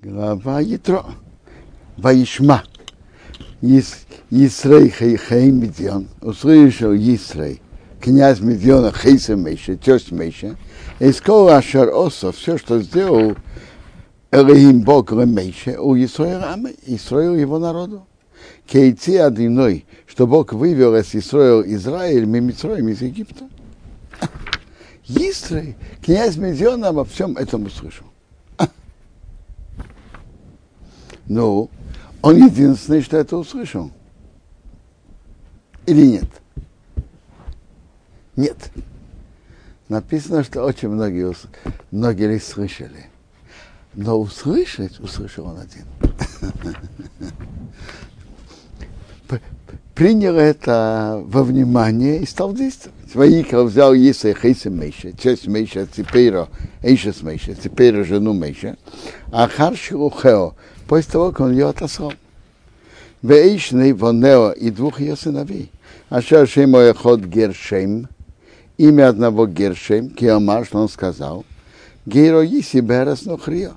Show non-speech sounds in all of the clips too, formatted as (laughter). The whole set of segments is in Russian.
Глава Ятро. Ваишма. Исрей Хаим Медион. Услышал Исрей, князь Медиона Хейса Мейша, тесть Мейша. И сказал Ашар Осов, все, что сделал Элохим Бог Мейша, у Исраила, Исраил его народу. Кейти одиной, что Бог вывел из Исраил Израиль, Мимитроем из Египта. Исрей, князь Медиона обо всем этом услышал. Ну, он единственный, что это услышал. Или нет? Нет. Написано, что очень многие, многие слышали. Но услышать, услышал он один. (laughs) Принял это во внимание и стал действовать. Ваикал взял Иса Хейса Мейша, часть Мейша, Ципейра, Эйшес Мейша, Ципейра жену Мейша, а Харшилу Хео, после того, как он ее отослал. Вейшный Вонео и двух ее сыновей. Аша Шемо Эхот Гершем, имя одного Гершем, Киомар, что он сказал, Гейро Иси Берес Нохрио.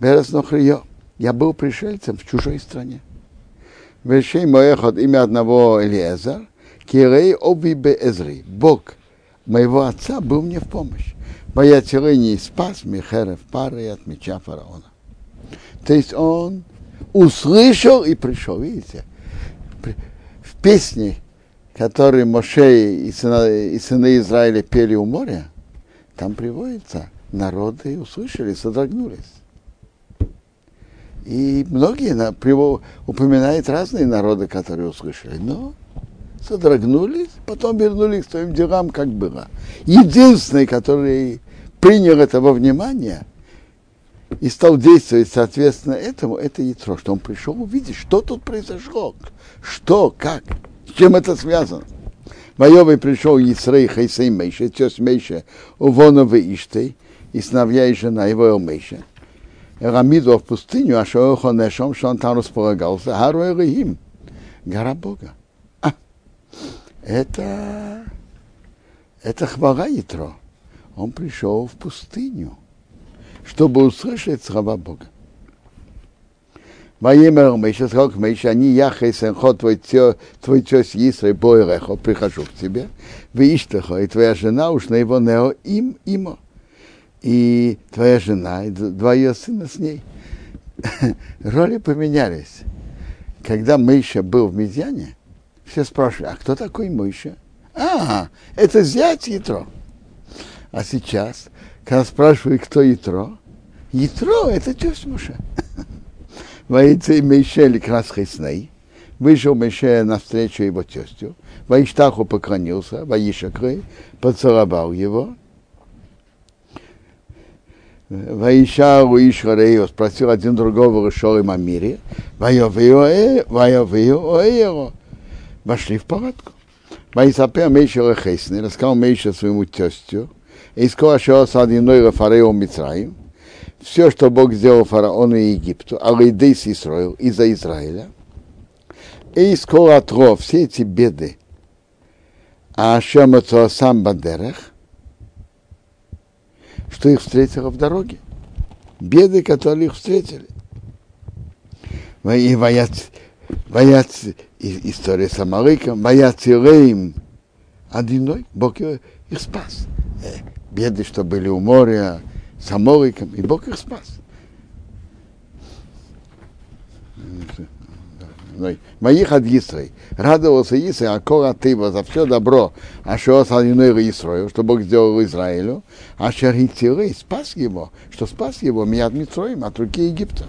Берес Нохрио. Я был пришельцем в чужой стране. Вешем Эхот, имя одного Элиезер, Кирей Оби Беэзри. Бог моего отца был мне в помощь. Моя тирение спас Михерев пары от меча фараона. То есть он услышал и пришел. Видите, в песне, которую Моше и сыны, и сыны Израиля пели у моря, там приводится, народы услышали, содрогнулись. И многие упоминают разные народы, которые услышали, но содрогнулись, потом вернулись к своим делам, как было. Единственный, который принял это во внимание – и стал действовать соответственно этому, это Ятро, что он пришел увидеть, что тут произошло, что, как, с чем это связано. Майовый пришел Исрей Хайсей Мейша, тесть Мейша, Увонова Иштей, и сыновья и жена его Элмейша. Рамиду в пустыню, а Шоохо Нешом, что он там располагался, Хару Элихим, гора Бога. А, это, это хвала Ятро. Он пришел в пустыню чтобы услышать слова Бога. Воемер Мейша сказал к Мейше, они яхай сенхо, твой, тес Исрай бойрехо, прихожу к тебе, вы иштехо, и твоя жена уж на его нео им, имо, и твоя жена, и два ее сына с ней. (laughs) Роли поменялись. Когда Мейша был в Медьяне, все спрашивали, а кто такой Мейша? А, это зять Ятро. А сейчас когда спрашивают, кто Ятро, Ятро – это тесть Муше. (laughs) Воится Мейшель Красхисней. Вышел Мейше навстречу его тестю. Ваиштаху поклонился, Ваишакры, поцеловал его. Ваишару Ишхарею спросил один другого Решорим о мире. Вайовею Оэйро. Вошли в палатку. Ваисапер Мейша Лехесны, рассказал Мейша своему тестю, все, что Бог сделал фараону и Египту, Алейдейс Исраил, из-за Израиля, и из Коатро, все эти беды, а Шемацо сам Бандерах, что их встретило в дороге. Беды, которые их встретили. И воят, воят история с Амалыком, воят Иреем, одиной, Бог их спас беды, что были у моря, с Амориком, и Бог их спас. Моих от Исрой. Радовался Исрой, а кора ты за все добро, а что осадиной Исрою, что Бог сделал Израилю, а Шаритиры спас его, что спас его меня от Митроим, от руки Египта.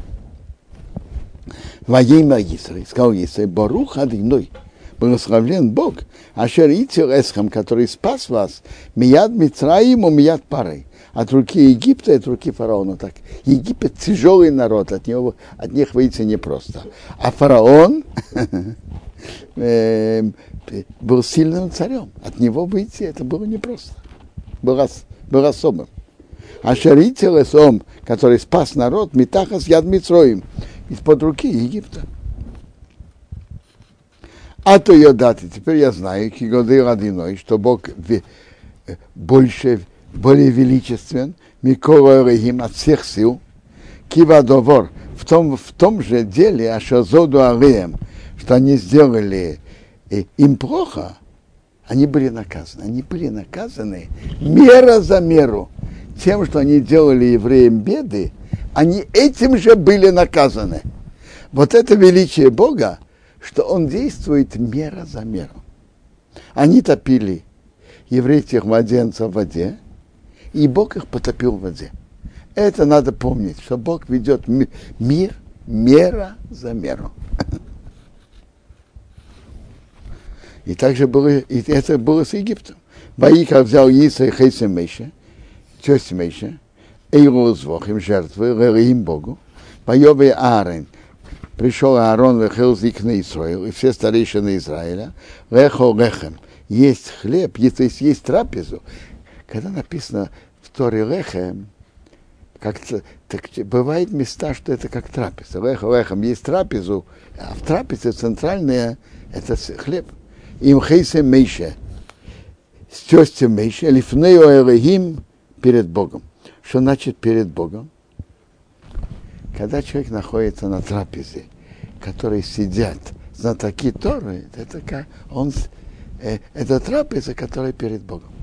Воейма Исрой, сказал Исрой, Барух Адиной, благословлен Бог, Ашер Итил Эсхам, который спас вас, Мияд Мицраиму, Мияд Парой, от руки Египта и от руки фараона. Так, Египет тяжелый народ, от, него, от них выйти непросто. А фараон (laughs) был сильным царем, от него выйти это было непросто, был, был особым. А Шарител Эсом, который спас народ, Митахас Яд Мицроим, из-под руки Египта. А то ее даты. Теперь я знаю, Кигоды Радиной, что Бог больше, более величествен, Микола Рахим от всех сил, Кивадовор в том, в том же деле, а что зоду алеем, что они сделали им плохо, они были наказаны. Они были наказаны мера за меру. Тем, что они делали евреям беды, они этим же были наказаны. Вот это величие Бога, что Он действует мера за меру. Они топили еврейских младенцев в воде, и Бог их потопил в воде. Это надо помнить, что Бог ведет мир мера за меру. И также было, и это было с Египтом. Ваика взял Иса и Хейса Мейша, тесть Мейша, Эйлу звук им жертвы, им Богу. Поевый Аарон, пришел Аарон, вехел зик на Израиль, и все старейшины Израиля, лехо лехем, есть хлеб, то есть есть трапезу. Когда написано в Торе лехем, как, так, бывает места, что это как трапеза. Лехо лехем есть трапезу, а в трапезе центральная это хлеб им хейсе мейше, с тестем мейше, лифнео элегим перед Богом. Что значит перед Богом? Когда человек находится на трапезе, которые сидят знатоки Торы, это как он, э, это трапеза, которая перед Богом.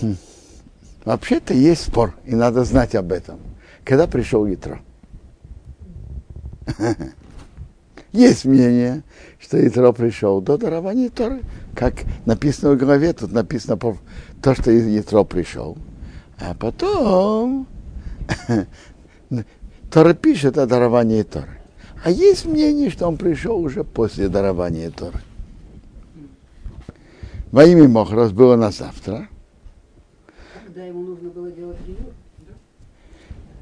Хм. Вообще-то есть спор, и надо знать об этом. Когда пришел Ятро? (laughs) Есть мнение, что Итро пришел до дарования Торы. Как написано в главе, тут написано то, что Итро пришел. А потом (laughs) Тора пишет о даровании Торы. А есть мнение, что он пришел уже после дарования Торы. Во имя Мохрос было на завтра. Когда ему нужно было делать гиюр?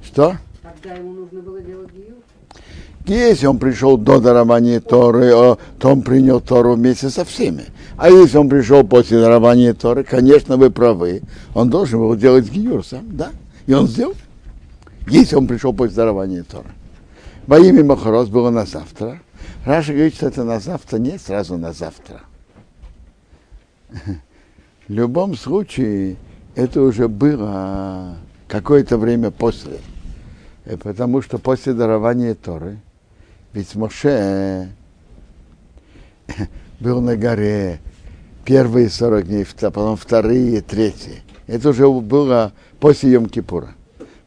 Что? Когда ему нужно было делать гиюр? Если он пришел до дарования Торы, то он принял Тору вместе со всеми. А если он пришел после дарования Торы, конечно, вы правы. Он должен был делать гиюр сам, да? И он сделал. Если он пришел после дарования Торы. Во имя Махарос было на завтра. Раша говорит, что это на завтра, не сразу на завтра. В любом случае, это уже было какое-то время после. Э, потому что после дарования Торы ведь Моше был на горе первые 40 дней, потом вторые, третьи. Это уже было после Йом-Кипура.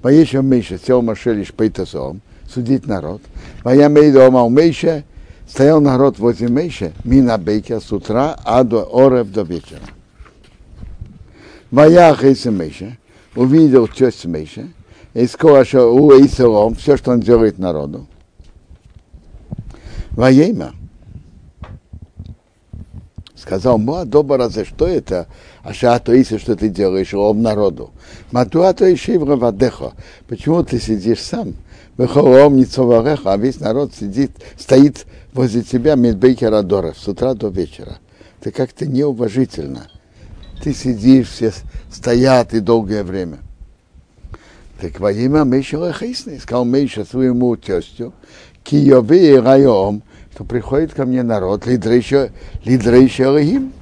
Поещем Миша, сел Моше лишь Пейтасом, судить народ. Моя Мейдома у Мейша, стоял народ возле Мейша, мина бейка с утра, а до орев до вечера. Моя Хейса Мейша, увидел часть Мейша, и сказал, что у Исалом, все, что он делает народу. Воейма. Сказал, Муа за что это? А шато иси, что ты делаешь, ом народу. Матуато еще и в Почему ты сидишь сам? Выхолом не а весь народ сидит, стоит возле тебя медбейкера Доров с утра до вечера. Ты как-то неуважительно. Ты сидишь, все стоят и долгое время. Так во имя Мейша Хейсны, сказал Мейша своему тестю, Киеве райом, что приходит ко мне народ, лидрейша Элохим,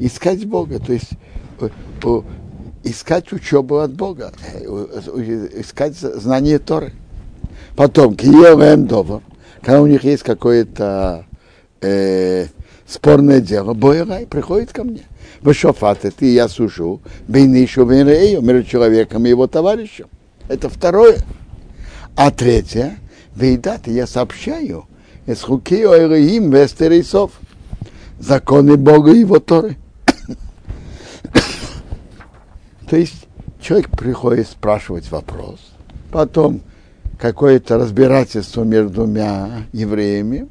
искать Бога, то есть искать учебу от Бога, искать знание Торы. Потом, Киевем Довар, когда у них есть какое-то э, спорное дело, Бойрай приходит ко мне. Вы шофаты, ты я сужу, бейнишу венрею, между человеком и его товарищем. Это второе. А третье, Вейдат, я сообщаю, из хуки Оэлихим Вестерисов, законы Бога и его Торы. То есть человек приходит спрашивать вопрос, потом какое-то разбирательство между двумя евреями,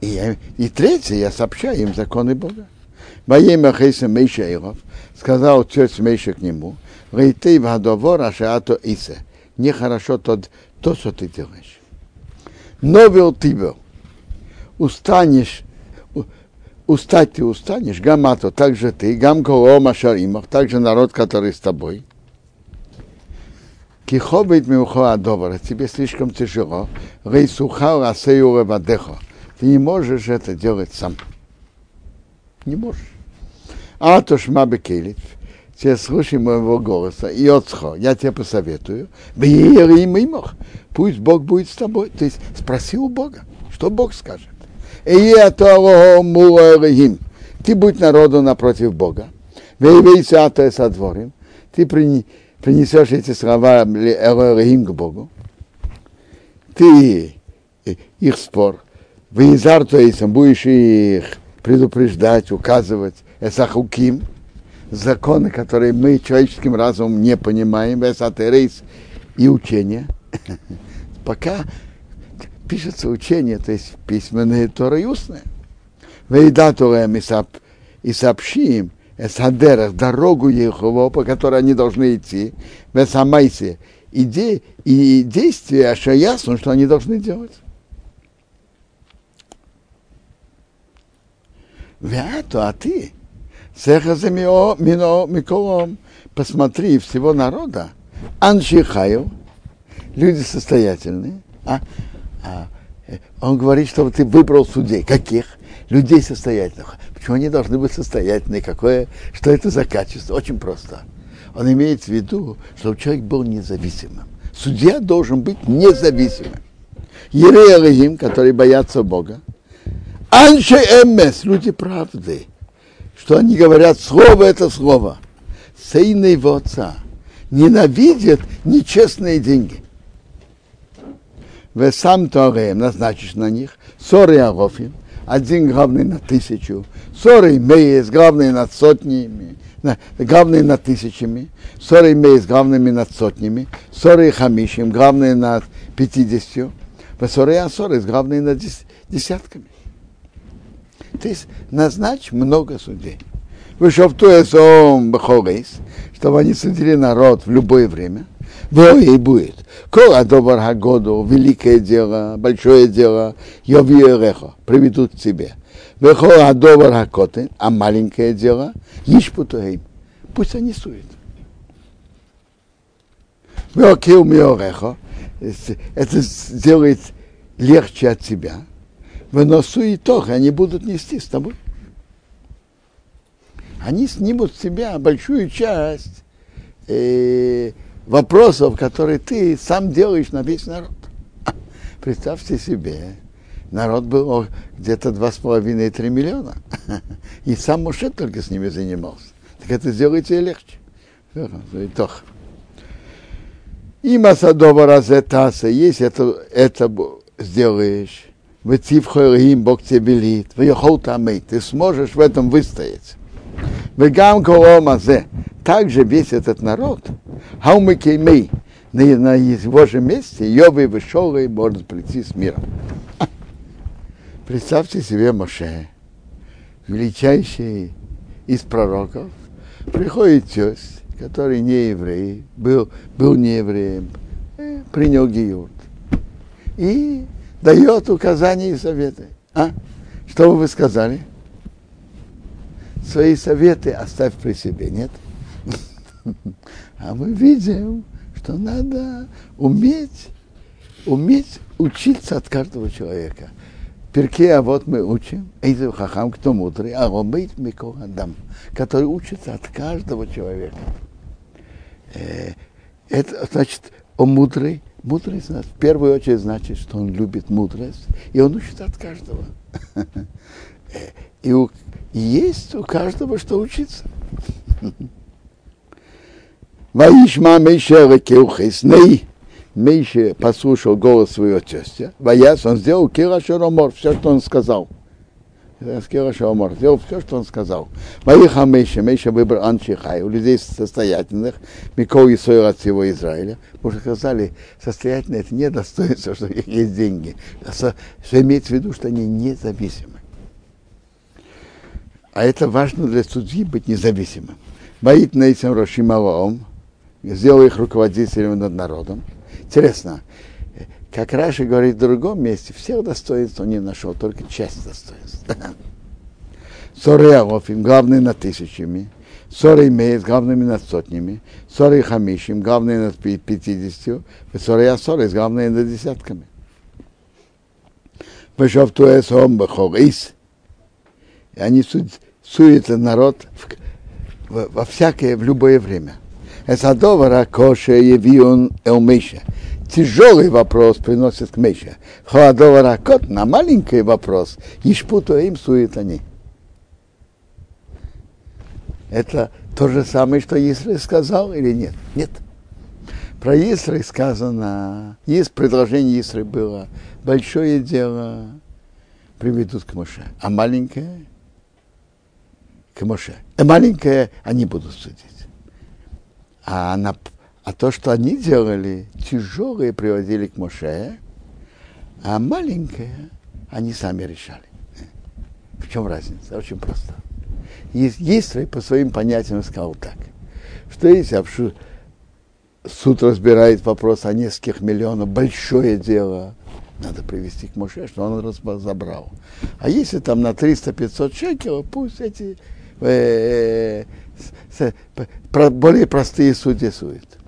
и, и третье, я сообщаю им законы Бога. Во имя Хейса Мейшейлов сказал отец Мейша к нему, Рейтей вадовор ашаато исе. Нехорошо тот, то, что ты делаешь новел тебе, устанешь, устать ты устанешь, гамато, также ты, гам колома шаримах, также народ, который с тобой. Кихобит миухо добра, тебе слишком тяжело. Рейсухал асею вадехо. Ты не можешь это делать сам. Не можешь. А то шма бекелит. Те слушай моего голоса, и отцхо, я тебе посоветую, и мимох, пусть Бог будет с тобой. То есть спроси у Бога, что Бог скажет. И это Ты будь народу напротив Бога. Ты принесешь эти слова к Богу. Ты их спор. Вейзар, то есть будешь их предупреждать, указывать. Эсахуким законы, которые мы человеческим разумом не понимаем, эсотерейс и учение. Пока пишется учение, то есть письменное Тора и устное. Вейда и сообщим эсадерах, дорогу Ехово, по которой они должны идти, в Эсамайсе, и, де, и действия Ашаясу, что они должны делать. Вяту, а ты, Сехаза миколом, посмотри всего народа, аншихаю, люди состоятельные, а, а, он говорит, что ты выбрал судей. Каких? Людей состоятельных. Почему они должны быть состоятельные? Какое, что это за качество? Очень просто. Он имеет в виду, чтобы человек был независимым. Судья должен быть независимым. Ереалахим, которые боятся Бога. Анше эмес, люди правды что они говорят, слово это слово. Сына его отца ненавидят нечестные деньги. Вы сам Тореем назначишь на них, ссоры Арофим, один главный на тысячу, ссоры Меес, главные над сотнями, главные над тысячами, ссоры Меес, главными над сотнями, ссоры Хамишим, главные над пятидесятью, ссоры Асоры, главные над десятками. То есть назначь много судей. Вышел в Туэсом Бахорейс, чтобы они судили народ в любое время. Во и будет. Кола добр году, великое дело, большое дело, Йовиерехо, приведут к тебе. Вехола добр хакотен, а маленькое дело, Ишпутуэйм. Пусть они суют. Веокил миорехо, это сделает легче от тебя выносу итог, они будут нести с тобой. Они снимут с себя большую часть э, вопросов, которые ты сам делаешь на весь народ. (laughs) Представьте себе, народ был где-то два с половиной три миллиона. (laughs) И сам Моше только с ними занимался. Так это сделайте легче. Итог. И Масадова Разетаса, если это, это сделаешь, Вецив Хойлим, Бог тебе велит, выехал там ты сможешь в этом выстоять. Вегам Коломазе, также весь этот народ, Хаумыкеймей, на, на его же месте, Йовы вышел и может прийти с миром. (laughs) Представьте себе Моше, величайший из пророков, приходит тесть, который не еврей, был, был не евреем, принял гиюрт. И дает указания и советы. А? Что вы сказали? Свои советы оставь при себе, нет? (laughs) А мы видим, что надо уметь, уметь учиться от каждого человека. Перке, а вот мы учим, Эйзев Хахам, кто мудрый, а он быть Адам, который учится от каждого человека. Э, это значит, он мудрый, Мудрость в первую очередь значит, что он любит мудрость, и он учит от каждого. (laughs) И, у, есть у каждого что учиться. Ваишма Мейша Рекеухес Ней. Мейша послушал голос своего тестя. Ваяс, он сделал Кира Шаромор, все, что он сказал. Скира Шаомар сделал все, что он сказал. Моих Мейша, Мейша выбрал Анчихай, у людей состоятельных, Микол и Сойр от всего Израиля. Потому что сказали, состоятельные это не достоинство, что у них есть деньги, а что имеется в виду, что они независимы. А это важно для судьи быть независимым. Боит на этим Рошималом, сделал их руководителями над народом. Интересно, как Раши говорит в другом месте, всех достоинств он не нашел, только часть достоинств. (laughs) Соры Алофим, главные над тысячами, Соры имеет главными над сотнями, Соры Хамишим, главные над пятидесятью, Соры Асоры, главные над десятками. Вышел Туэс Омбахорис, и они суют народ в, во, всякое, в любое время. Эсадовара коша явион элмейша. Тяжелый вопрос приносит к Мейша. Холодовара кот на маленький вопрос. Ишпуту им сует они. Это то же самое, что Исрай сказал или нет? Нет. Про Исрай сказано, есть предложение Исрай было, большое дело приведут к Моше, а маленькое к Моше. А маленькое они будут судить. А, на, а то, что они делали, тяжелые приводили к Моше, а маленькое они сами решали. В чем разница? Очень просто. Есть по своим понятиям сказал так, что если суд разбирает вопрос о нескольких миллионах, большое дело, надо привести к Моше, что он разобрал. А если там на 300-500 шекелов, пусть эти э, э, э, более простые судьи судят.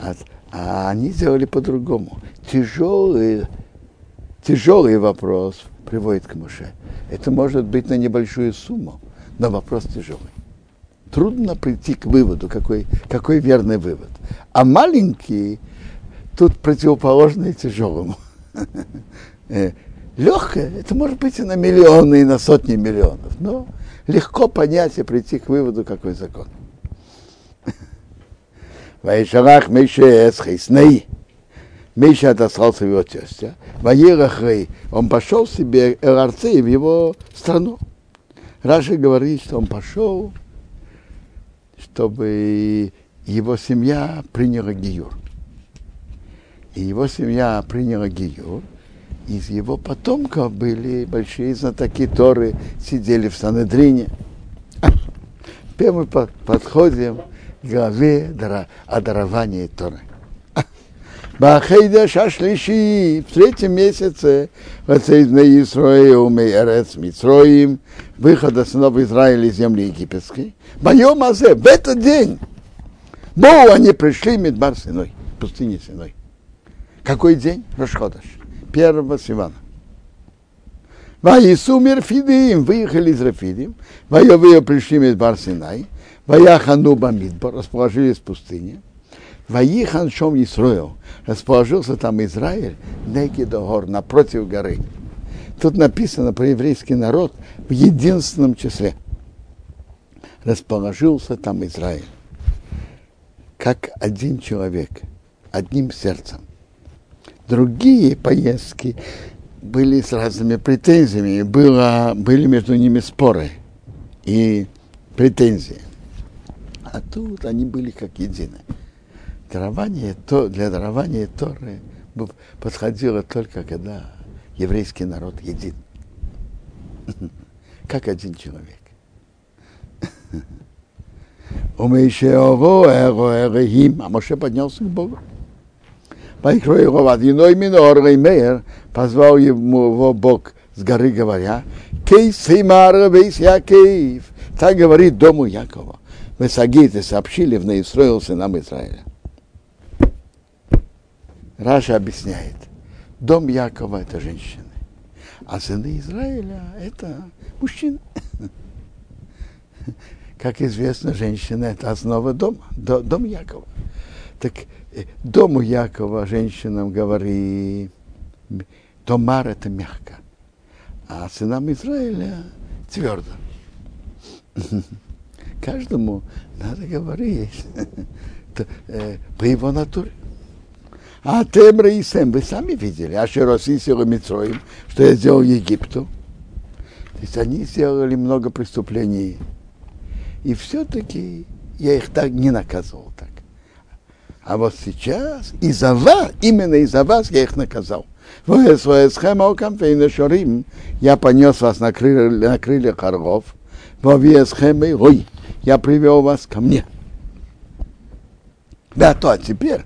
А, а они сделали по-другому. Тяжелый, тяжелый вопрос приводит к Моше. Это может быть на небольшую сумму но вопрос тяжелый. Трудно прийти к выводу, какой, какой верный вывод. А маленький тут противоположный тяжелому. (laughs) Легкое, это может быть и на миллионы, и на сотни миллионов, но легко понять и прийти к выводу, какой закон. Ваишарах Мейше Эсхейсней. Миша отослался в его тестя. Ваирахрей, он пошел себе Эрарцей в его страну. Раши говорит, что он пошел, чтобы его семья приняла Гиюр. И его семья приняла Гиюр. Из его потомков были большие знатоки Торы, сидели в Санедрине. (laughs) Теперь мы подходим к главе о даровании Торы. (laughs) Бахейда Шашлиши в третьем месяце Вацейдна Исраил Мейерец Митроим выхода сынов Израиля из земли египетской. Боем Азе, в этот день Богу они пришли Медбар Синой, пустыне Синой. Какой день? Рашходаш, первого Сивана. Ваису Мирфидим, выехали из Рафидим, Вайовые пришли Медбар Синай, Ваяхану Бамидбар, расположились в пустыне. Ваихан Шом Исроил, расположился там Израиль, Негидогор, напротив горы. Тут написано про еврейский народ в единственном числе. Расположился там Израиль. Как один человек, одним сердцем. Другие поездки были с разными претензиями, было, были между ними споры и претензии. А тут они были как едины дарование, то, для дарования Торы подходило только когда еврейский народ един. Как один человек. (laughs) У Мейшеово Эрохим, а Моше поднялся к Богу. Поикрой его в одиной минор Мейер, позвал его Бог с горы, говоря, Кейс Химар Вейс Якеев. Так говорит дому Якова. Вы сагиты сообщили в Наисроил сынам Израиля. Раша объясняет, дом Якова это женщины, а сыны Израиля это мужчины. Как известно, женщина это основа дома, дом Якова. Так дому Якова женщинам говори, Томар это мягко, а сынам Израиля твердо. (laughs) Каждому надо говорить (laughs) э, по его натуре. А тем Раисем, вы сами видели, а Шеросисила Митроим, что я сделал Египту. То есть они сделали много преступлений. И все-таки я их так не наказывал так. А вот сейчас из-за вас, именно из-за вас я их наказал. Я понес вас на, крылья, на крыльях орлов. Ой, я привел вас ко мне. Да, то а теперь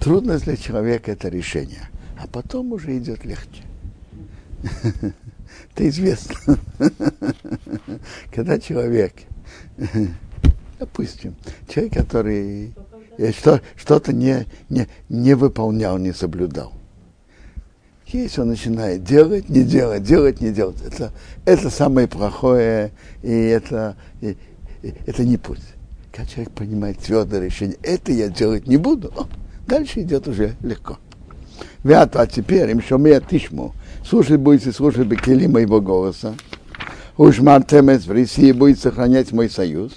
Трудность для человека это решение, а потом уже идет легче. (laughs) Это известно. (laughs) Когда человек, допустим, человек, который что, что-то не, не, не выполнял, не соблюдал, Если он начинает делать, не делать, делать, не делать, это, это самое плохое, и это, и, и, это не путь. Когда человек принимает твердое решение, это я делать не буду, о, дальше идет уже легко. Вяту, а теперь им шумея тишму, слушать будете слушать бекели моего голоса, уж мартемес в России будет сохранять мой союз,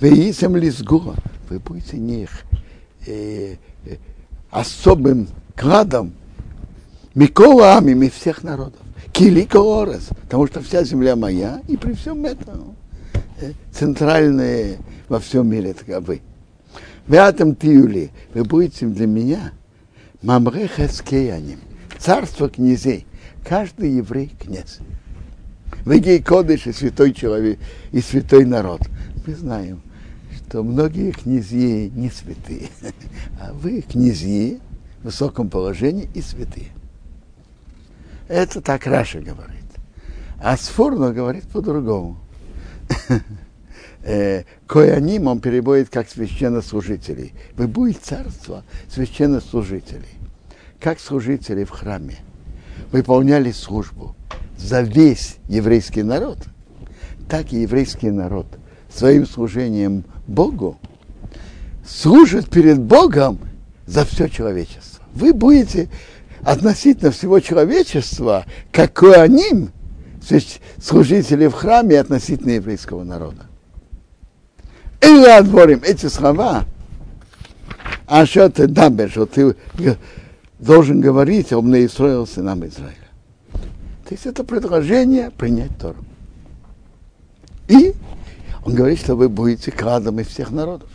вы исем лизгура, вы будете них э, э, особым кладом Микола Амими всех народов. Килика Орес, потому что вся земля моя, и при всем этом центральные во всем мире таковы. В этом тиюли вы будете для меня мамреха скеяним, царство князей, каждый еврей князь. Вы гей кодыш и святой человек, и святой народ. Мы знаем, что многие князьи не святые, а вы князьи в высоком положении и святые. Это так Раша говорит. А Сфурно говорит по-другому. Кояним он переводит как священнослужителей. Вы будете царство священнослужителей. Как служители в храме. Выполняли службу за весь еврейский народ. Так и еврейский народ своим служением Богу служит перед Богом за все человечество. Вы будете относительно всего человечества, как они, служители в храме относительно еврейского народа. Или отворим эти слова, а что ты дабер, что ты должен говорить об Израиле, сынам Израиля. То есть это предложение принять Тору. И он говорит, что вы будете кладом из всех народов.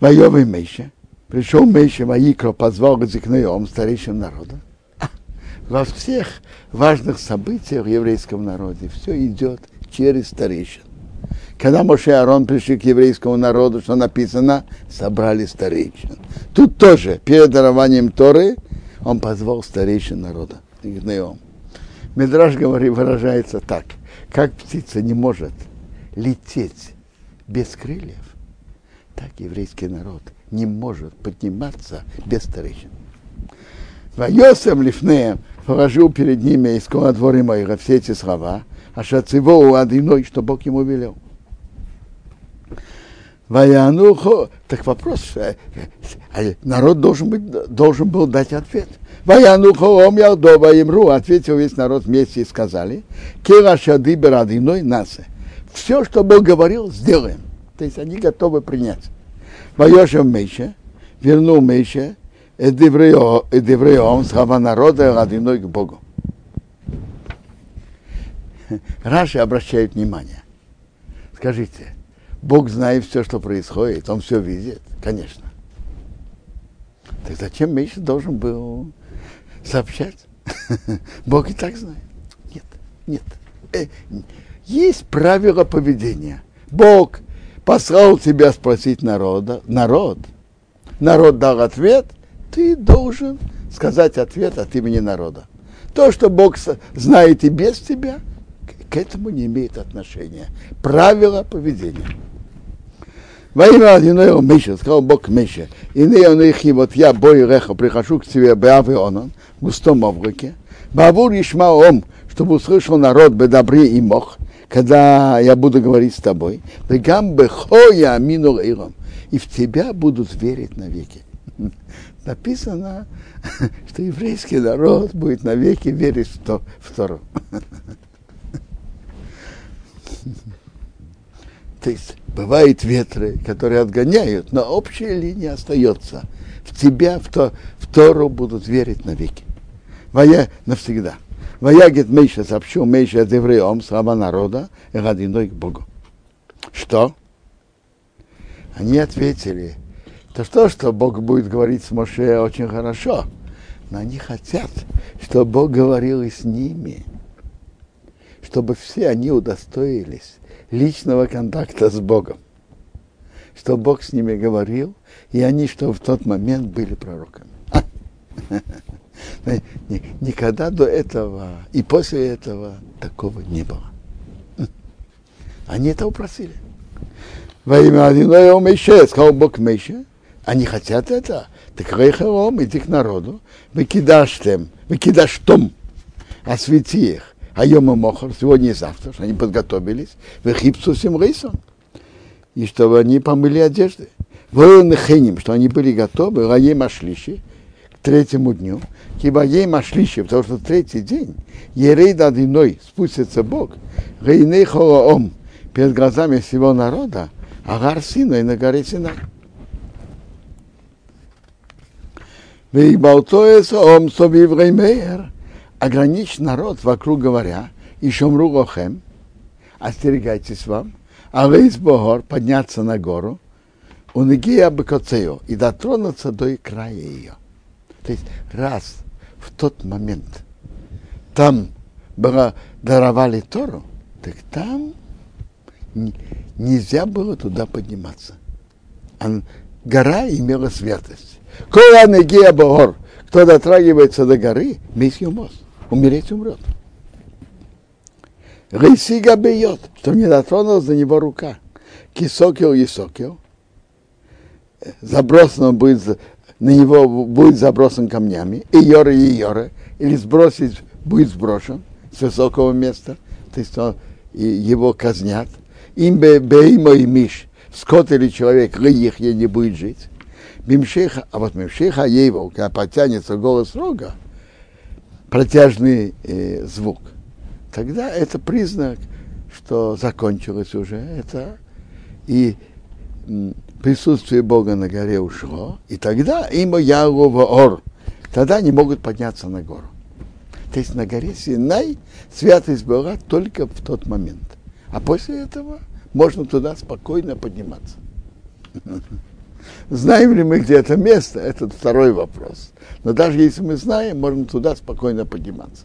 Воевый Мейша, Пришел Мейша Маикро, позвал Зикнеом, старейшим народа. (laughs) Во всех важных событиях в еврейском народе все идет через старейшин. Когда Моше и Арон пришли к еврейскому народу, что написано, собрали старейшин. Тут тоже, перед дарованием Торы, он позвал старейшин народа. Медраж говорит, выражается так, как птица не может лететь без крыльев, так еврейский народ не может подниматься без старейшин. Вайосем лифнеем положил перед ними из дворы моих все эти слова, а шацево одиной, что Бог ему велел. Ваянухо, так вопрос, э, э, народ должен, быть, должен был дать ответ. Ваянухо ом ялдова имру, ответил весь народ вместе и сказали, кира шады берадиной насе. Все, что Бог говорил, сделаем. То есть они готовы принять. Вайошев Мейша, вернул Мейша, и Девреом, слова народа, родиной к Богу. Раши обращает внимание. Скажите, Бог знает все, что происходит, Он все видит? Конечно. Так зачем Миша должен был сообщать? (laughs) Бог и так знает. Нет, нет. Э, есть правила поведения. Бог послал тебя спросить народа, народ, народ дал ответ, ты должен сказать ответ от имени народа. То, что Бог знает и без тебя, к этому не имеет отношения. Правила поведения. Во имя одиного Миша, сказал Бог Миша, и не он их, вот я, бой реха, прихожу к тебе, Беав и густом облаке, Бавур Ишмаом, чтобы услышал народ Бедабри и Мох, когда я буду говорить с тобой, хоя и в тебя будут верить навеки. (laughs) Написано, (laughs) что еврейский народ будет навеки верить в, то, в Тору. (laughs) То есть бывают ветры, которые отгоняют, но общая линия остается. В тебя, в, то, в Тору будут верить навеки. Воя навсегда. Ваягет Мейша сообщил Мейша от евреям, слова народа, и родиной к Богу. Что? Они ответили, то что, что Бог будет говорить с Моше очень хорошо, но они хотят, чтобы Бог говорил и с ними, чтобы все они удостоились личного контакта с Богом, чтобы Бог с ними говорил, и они, что в тот момент были пророками. (laughs) Никогда до этого и после этого такого не было. (laughs) Они это упросили. Во имя Адиноя Мейше, сказал Бог Мейше, Они хотят это. Так рейхером, иди к народу, выкидашь тем, выкидашь освети их. А Йома Мохор, сегодня и завтра, что они подготовились, в Хипсусим Рейсон. И чтобы они помыли одежды. Воины Хеним, что они были готовы, Раей Машлиши, к третьему дню. Киба ей Машлиши, потому что третий день, Ерей Дадиной спустится Бог, Рейней Холоом, перед глазами всего народа, Агар Синой на горе Синай. Ом собив реймейер. Ограничь народ вокруг говоря, и шумру лохем, остерегайтесь вам, а вейс богор, подняться на гору, унигия бекоцею, и дотронуться до края ее. То есть раз в тот момент там было, даровали Тору, так там нельзя было туда подниматься. А гора имела святость. Кола богор, кто дотрагивается до горы, мисс мост, умереть умрет. Рейсига бьет, что не дотронулась до него рука. Кисокил Есокил, забросан он будет, на него будет забросан камнями, и Йора, и Йора, или сбросить будет сброшен с высокого места, то есть он, его казнят. Им бы беймо и миш, скот или человек, их не будет жить. Мимшеха, а вот Мимшеха его, когда потянется голос рога, протяжный э, звук, тогда это признак, что закончилось уже это, и присутствие Бога на горе ушло, и тогда има Ягова Ор, тогда они могут подняться на гору. То есть на горе Синай святость была только в тот момент. А после этого можно туда спокойно подниматься. Знаем ли мы, где это место, это второй вопрос. Но даже если мы знаем, можем туда спокойно подниматься.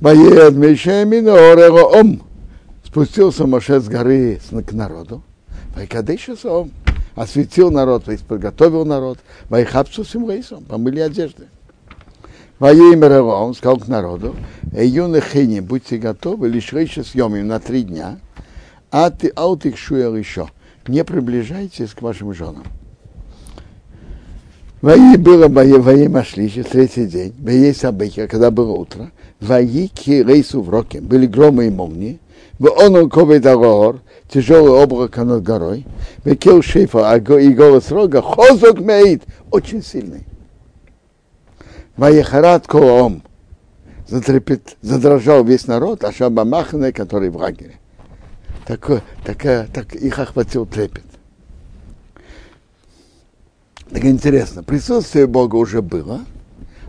Боед ом. Спустился Моше с горы к народу. Вайкадышес ом. Осветил народ, подготовил народ. Вайхапсу симрейсом. Помыли одежды. Воеймер он сказал к народу, Эйюны хини, будьте готовы, лишь рейши съемим на три дня, а ты аутик шуер еще не приближайтесь к вашим женам. Вои было вои машлище, третий день, вои события, когда было утро, вои ки рейсу в роке, были громы и молнии, в он ковый договор, тяжелый облако над горой, векил шейфа, и голос рога, хозок меит, очень сильный. Ваехарат коом, затрепет, задрожал весь народ, а Шабамахне, который в лагере так, так, так их охватил трепет. Так интересно, присутствие Бога уже было,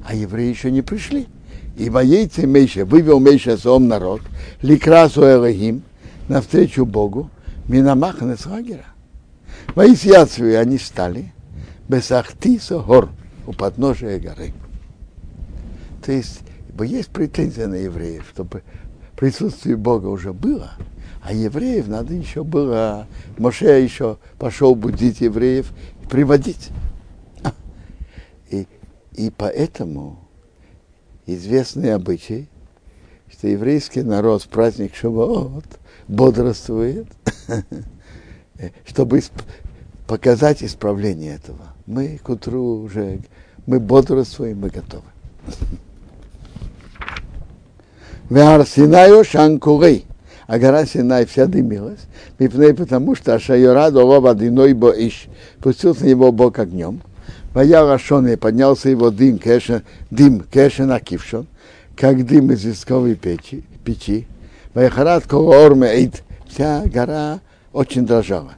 а евреи еще не пришли. И воейцы Мейша, вывел Мейша сом народ, ликрасу Элогим, навстречу Богу, Минамахана с лагера. Воисьяцию они стали, Бесахтиса гор, у подножия горы. То есть, есть претензия на евреев, чтобы присутствие Бога уже было, а евреев надо еще было, Моше еще пошел будить евреев приводить. И, и поэтому известный обычай, что еврейский народ в праздник Шаваот бодрствует, (laughs) чтобы показать исправление этого. Мы к утру уже, мы бодрствуем, мы готовы. Веар Синаю Шанкурей а гора Синай вся дымилась, потому что Ашайора дова водяной бо ищ, пустился на него Бог огнем, Вая Рашон поднялся его дым, кэша, дым кэша накившон, как дым из висковой печи, печи. Ваяхарат Колорме Эйт, вся гора очень дрожала.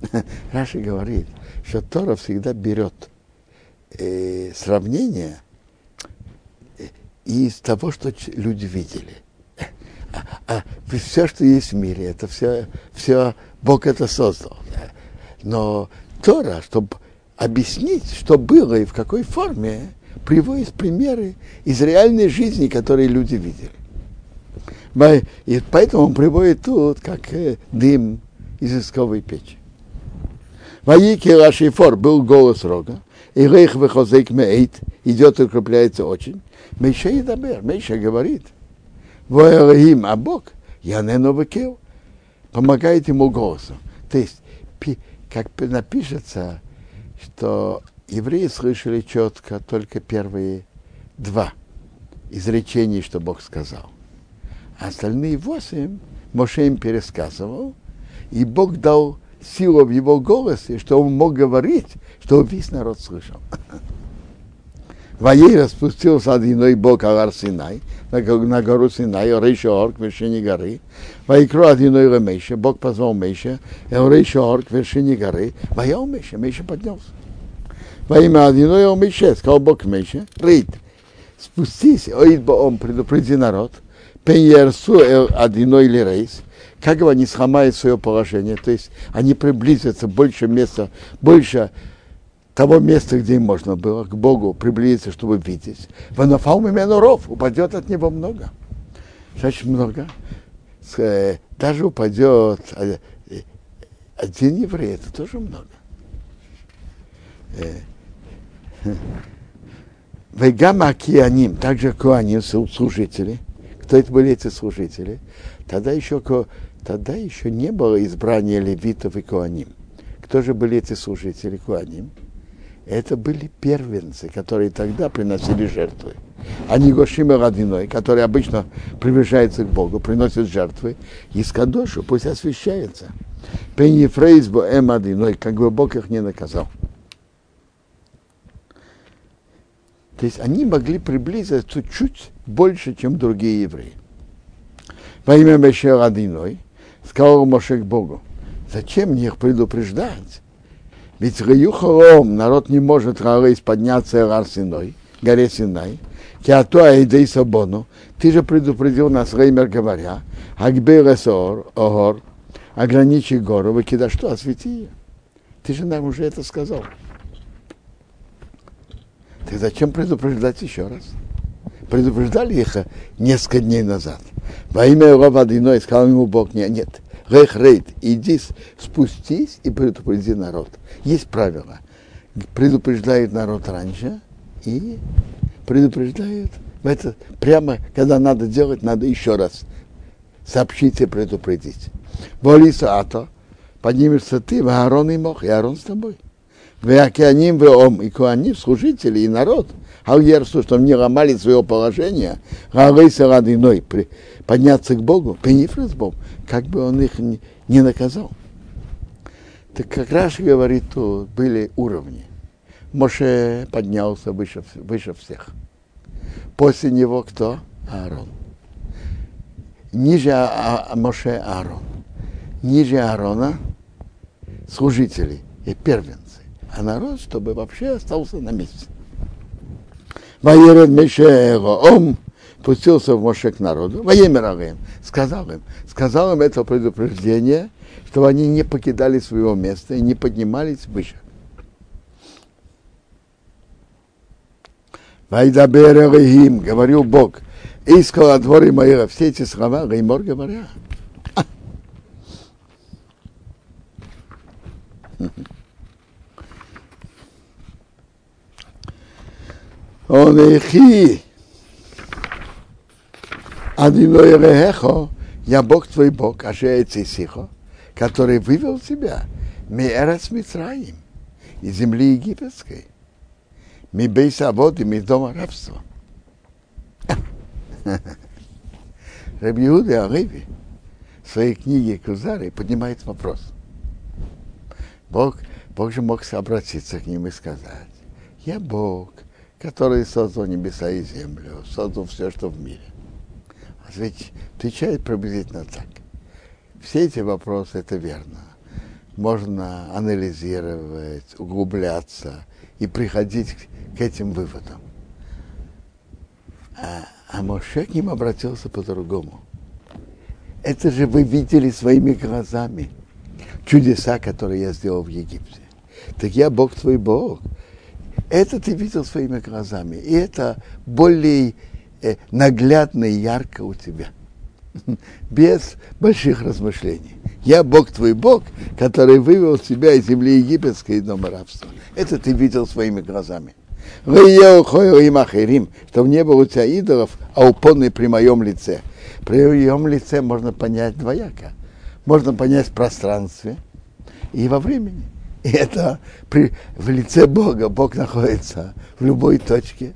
(laughs) Раши говорит, что Тора всегда берет э, сравнение э, из того, что люди видели – а, а все, что есть в мире, это все, все Бог это создал. Но Тора, чтобы объяснить, что было и в какой форме, приводит примеры из реальной жизни, которые люди видели. И поэтому он приводит тут, как э, дым из исковой печи. Ваики Рашифор был голос рога, и рейх выхозейк меэйт, идет и укрепляется очень. Мейша и Дабер, Мейша говорит – Воэлахим, а Бог, я не новокил, помогает ему голосом. То есть, как напишется, что евреи слышали четко только первые два изречения, что Бог сказал. А остальные восемь Моше им пересказывал, и Бог дал силу в его голосе, что он мог говорить, что весь народ слышал. (laughs) Воей распустился одиной Бог Алар Синай, на, на гору Синай, Рейша Ор, к вершине горы. Вайкру одиной Ремейша, Бог позвал Мейша, Рейша Ор, к вершине горы. Воял Мейша, Мейша поднялся. Во имя одиной Мейша, сказал Бог Мейша, Рейд, спустись, оид он предупреди народ, пеньерсу одиной или рейс, как бы они сломают свое положение, то есть они приблизятся больше места, больше того места, где им можно было, к Богу приблизиться, чтобы видеть. Ванафал ров, упадет от него много. Значит, много. Даже упадет один еврей, это тоже много. Вегама Кианим, также Куаним, служители. Кто это были эти служители? Тогда еще, тогда еще не было избрания левитов и Куаним. Кто же были эти служители Куаним? Это были первенцы, которые тогда приносили жертвы. Они Гошима Радиной, которые обычно приближаются к Богу, приносят жертвы, и с Кадошу пусть освящается. Пенни Фрейсбо Эм Адиной, как бы Бог их не наказал. То есть они могли приблизиться чуть больше, чем другие евреи. Во имя Мешера Адиной сказал Моше к Богу, зачем мне их предупреждать? Ведь Раюхаром народ не может рарейс подняться Рар Синой, горе Синай, Киато Айдей Сабону, ты же предупредил нас, Реймер говоря, Акбер Эсор, Огор, ограничи гору, выкида что, освети ее. Ты же нам уже это сказал. Ты зачем предупреждать еще раз? Предупреждали их несколько дней назад. Во имя Рова Адиной сказал ему Бог, нет, нет, Рейх Рейд, иди, спустись и предупреди народ. Есть правило. Предупреждают народ раньше и предупреждают это прямо, когда надо делать, надо еще раз сообщить и предупредить. Волиса Ато, поднимешься ты, Аарон и Мох, и Аарон с тобой. В Акианим, в Ом, и Куаним, служители, и народ, Алгерсу, чтобы не ломали свое положение, Галейса Радиной, подняться к Богу, Пенифрес Бог, как бы он их не, наказал. Так как раз говорит, тут были уровни. Моше поднялся выше, выше всех. После него кто? Аарон. Ниже а, а, Моше Аарон. Ниже Аарона служители и первенцы. А народ, чтобы вообще остался на месте. Ваеред Мешеро, он пустился в Моше к народу, воемер сказал им, сказал им это предупреждение, чтобы они не покидали своего места и не поднимались выше. Вайдабер Элохим, говорил Бог, искал от дворе моего все эти слова, Реймор говоря. Он ихи, Адиной Рехо, я Бог твой Бог, а же Сихо, который вывел тебя Меэрас Митраим, из земли египетской, ми бейса воды, ми дома рабства. Раби Иуда Алеви в своей книге Кузари поднимает вопрос. Бог, Бог же мог обратиться к ним и сказать, я Бог, который создал небеса и землю, создал все, что в мире. Отвечает приблизительно так. Все эти вопросы, это верно. Можно анализировать, углубляться и приходить к этим выводам. А, а Моше к ним обратился по-другому. Это же вы видели своими глазами чудеса, которые я сделал в Египте. Так я Бог твой Бог. Это ты видел своими глазами. И это более э, наглядно и ярко у тебя. (laughs) Без больших размышлений. Я Бог твой Бог, который вывел тебя из земли египетской и дома рабства. Это ты видел своими глазами. Чтобы не было у тебя идолов, а упорный при моем лице. При моем лице можно понять двояко. Можно понять в пространстве и во времени. Это при, в лице Бога. Бог находится в любой точке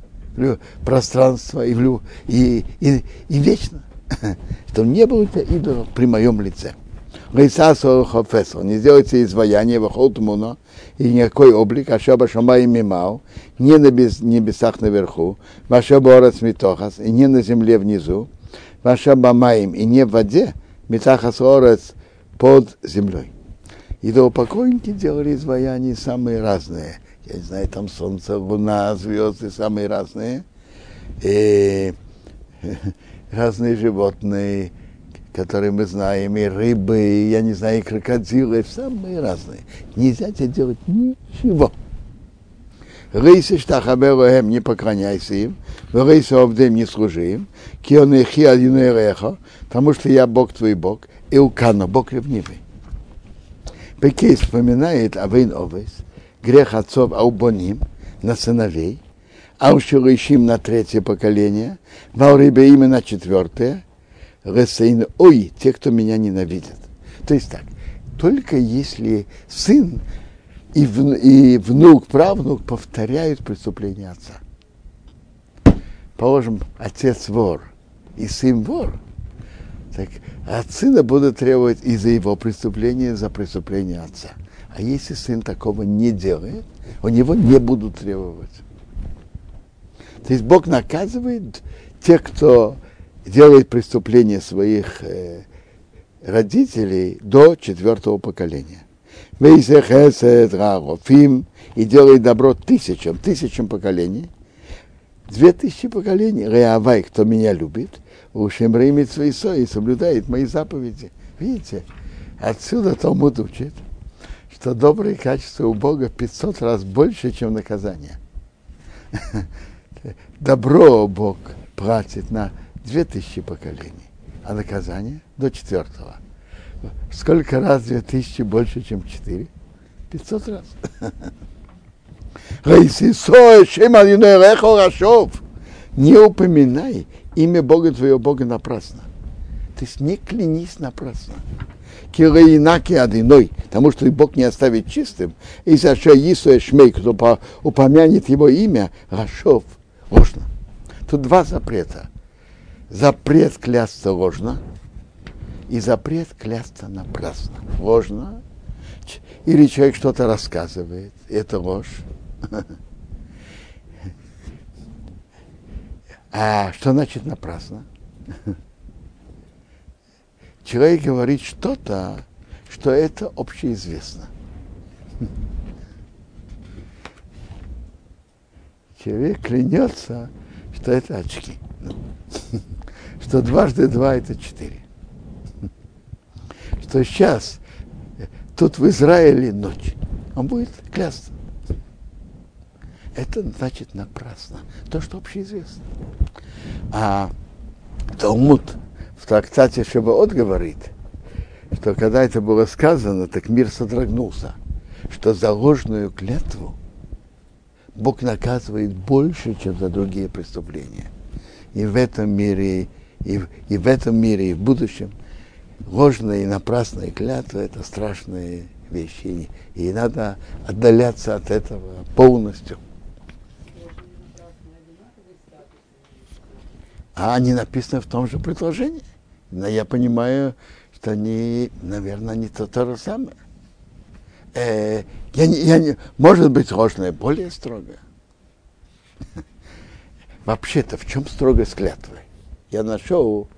пространства и, в, люб, и, и, и вечно. (laughs) Что не было у тебя идола при моем лице. Не сделайте изваяние в муно и никакой облик, а шаба шама и мимау, не на небесах наверху, ваша борец митохас, и не на земле внизу, ваша бамаим, и не в воде, митахас орец под землей. И до покойники делали изваяния самые разные. Я не знаю, там солнце, луна, звезды самые разные. И (laughs) разные животные, которые мы знаем, и рыбы, и, я не знаю, и крокодилы, самые разные. Нельзя тебе делать ничего. Рейсы штахаберуэм, не поклоняйся им, рейсы обдем не служи им, кион эхи адинуэреха, потому что я Бог твой Бог, и укана, Бог ревнивый. Пекей вспоминает Авейн Овес, грех отцов Аубоним на сыновей, Аушилышим на третье поколение, Ваурибе имя на четвертое, Ресейн Ой, те, кто меня ненавидят. То есть так, только если сын и, в, и внук, правнук повторяют преступление отца. Положим, отец вор и сын вор, так от сына будут требовать и за его преступление, и за преступление отца. А если сын такого не делает, у него не будут требовать. То есть Бог наказывает тех, кто делает преступление своих э, родителей до четвертого поколения. И делает добро тысячам, тысячам поколений. Две тысячи поколений. Реавай, кто меня любит, ушем ремит свои и соблюдает мои заповеди. Видите, отсюда Талмуд учит, что добрые качества у Бога 500 раз больше, чем наказание. (laughs) Добро Бог платит на 2000 поколений, а наказание до четвертого. Сколько раз 2000 больше, чем 4? 500 раз. (laughs) Не упоминай имя Бога твоего Бога напрасно. То есть не клянись напрасно киреинаки одиной, потому что Бог не оставит чистым, и за Исуэ Шмей, кто упомянет его имя, Рашов, ложно. Тут два запрета. Запрет клясться ложно и запрет клясться напрасно. Ложно. Или человек что-то рассказывает, это ложь. (laughs) А что значит напрасно? человек говорит что-то, что это общеизвестно. Человек клянется, что это очки. Что дважды два это четыре. Что сейчас тут в Израиле ночь. Он будет клясться. Это значит напрасно. То, что общеизвестно. А Талмуд в трактате Шабаот говорит, что когда это было сказано, так мир содрогнулся, что за ложную клятву Бог наказывает больше, чем за другие преступления. И в этом мире, и, в, и в этом мире, и в будущем ложная и напрасная клятва – это страшные вещи. И надо отдаляться от этого полностью. А они написаны в том же предложении. Но я понимаю, что они, наверное, не то, то же самое. Э, я не, я не, может быть, ложное более строгое. (laughs) Вообще-то, в чем строгость клятвы? Я нашел,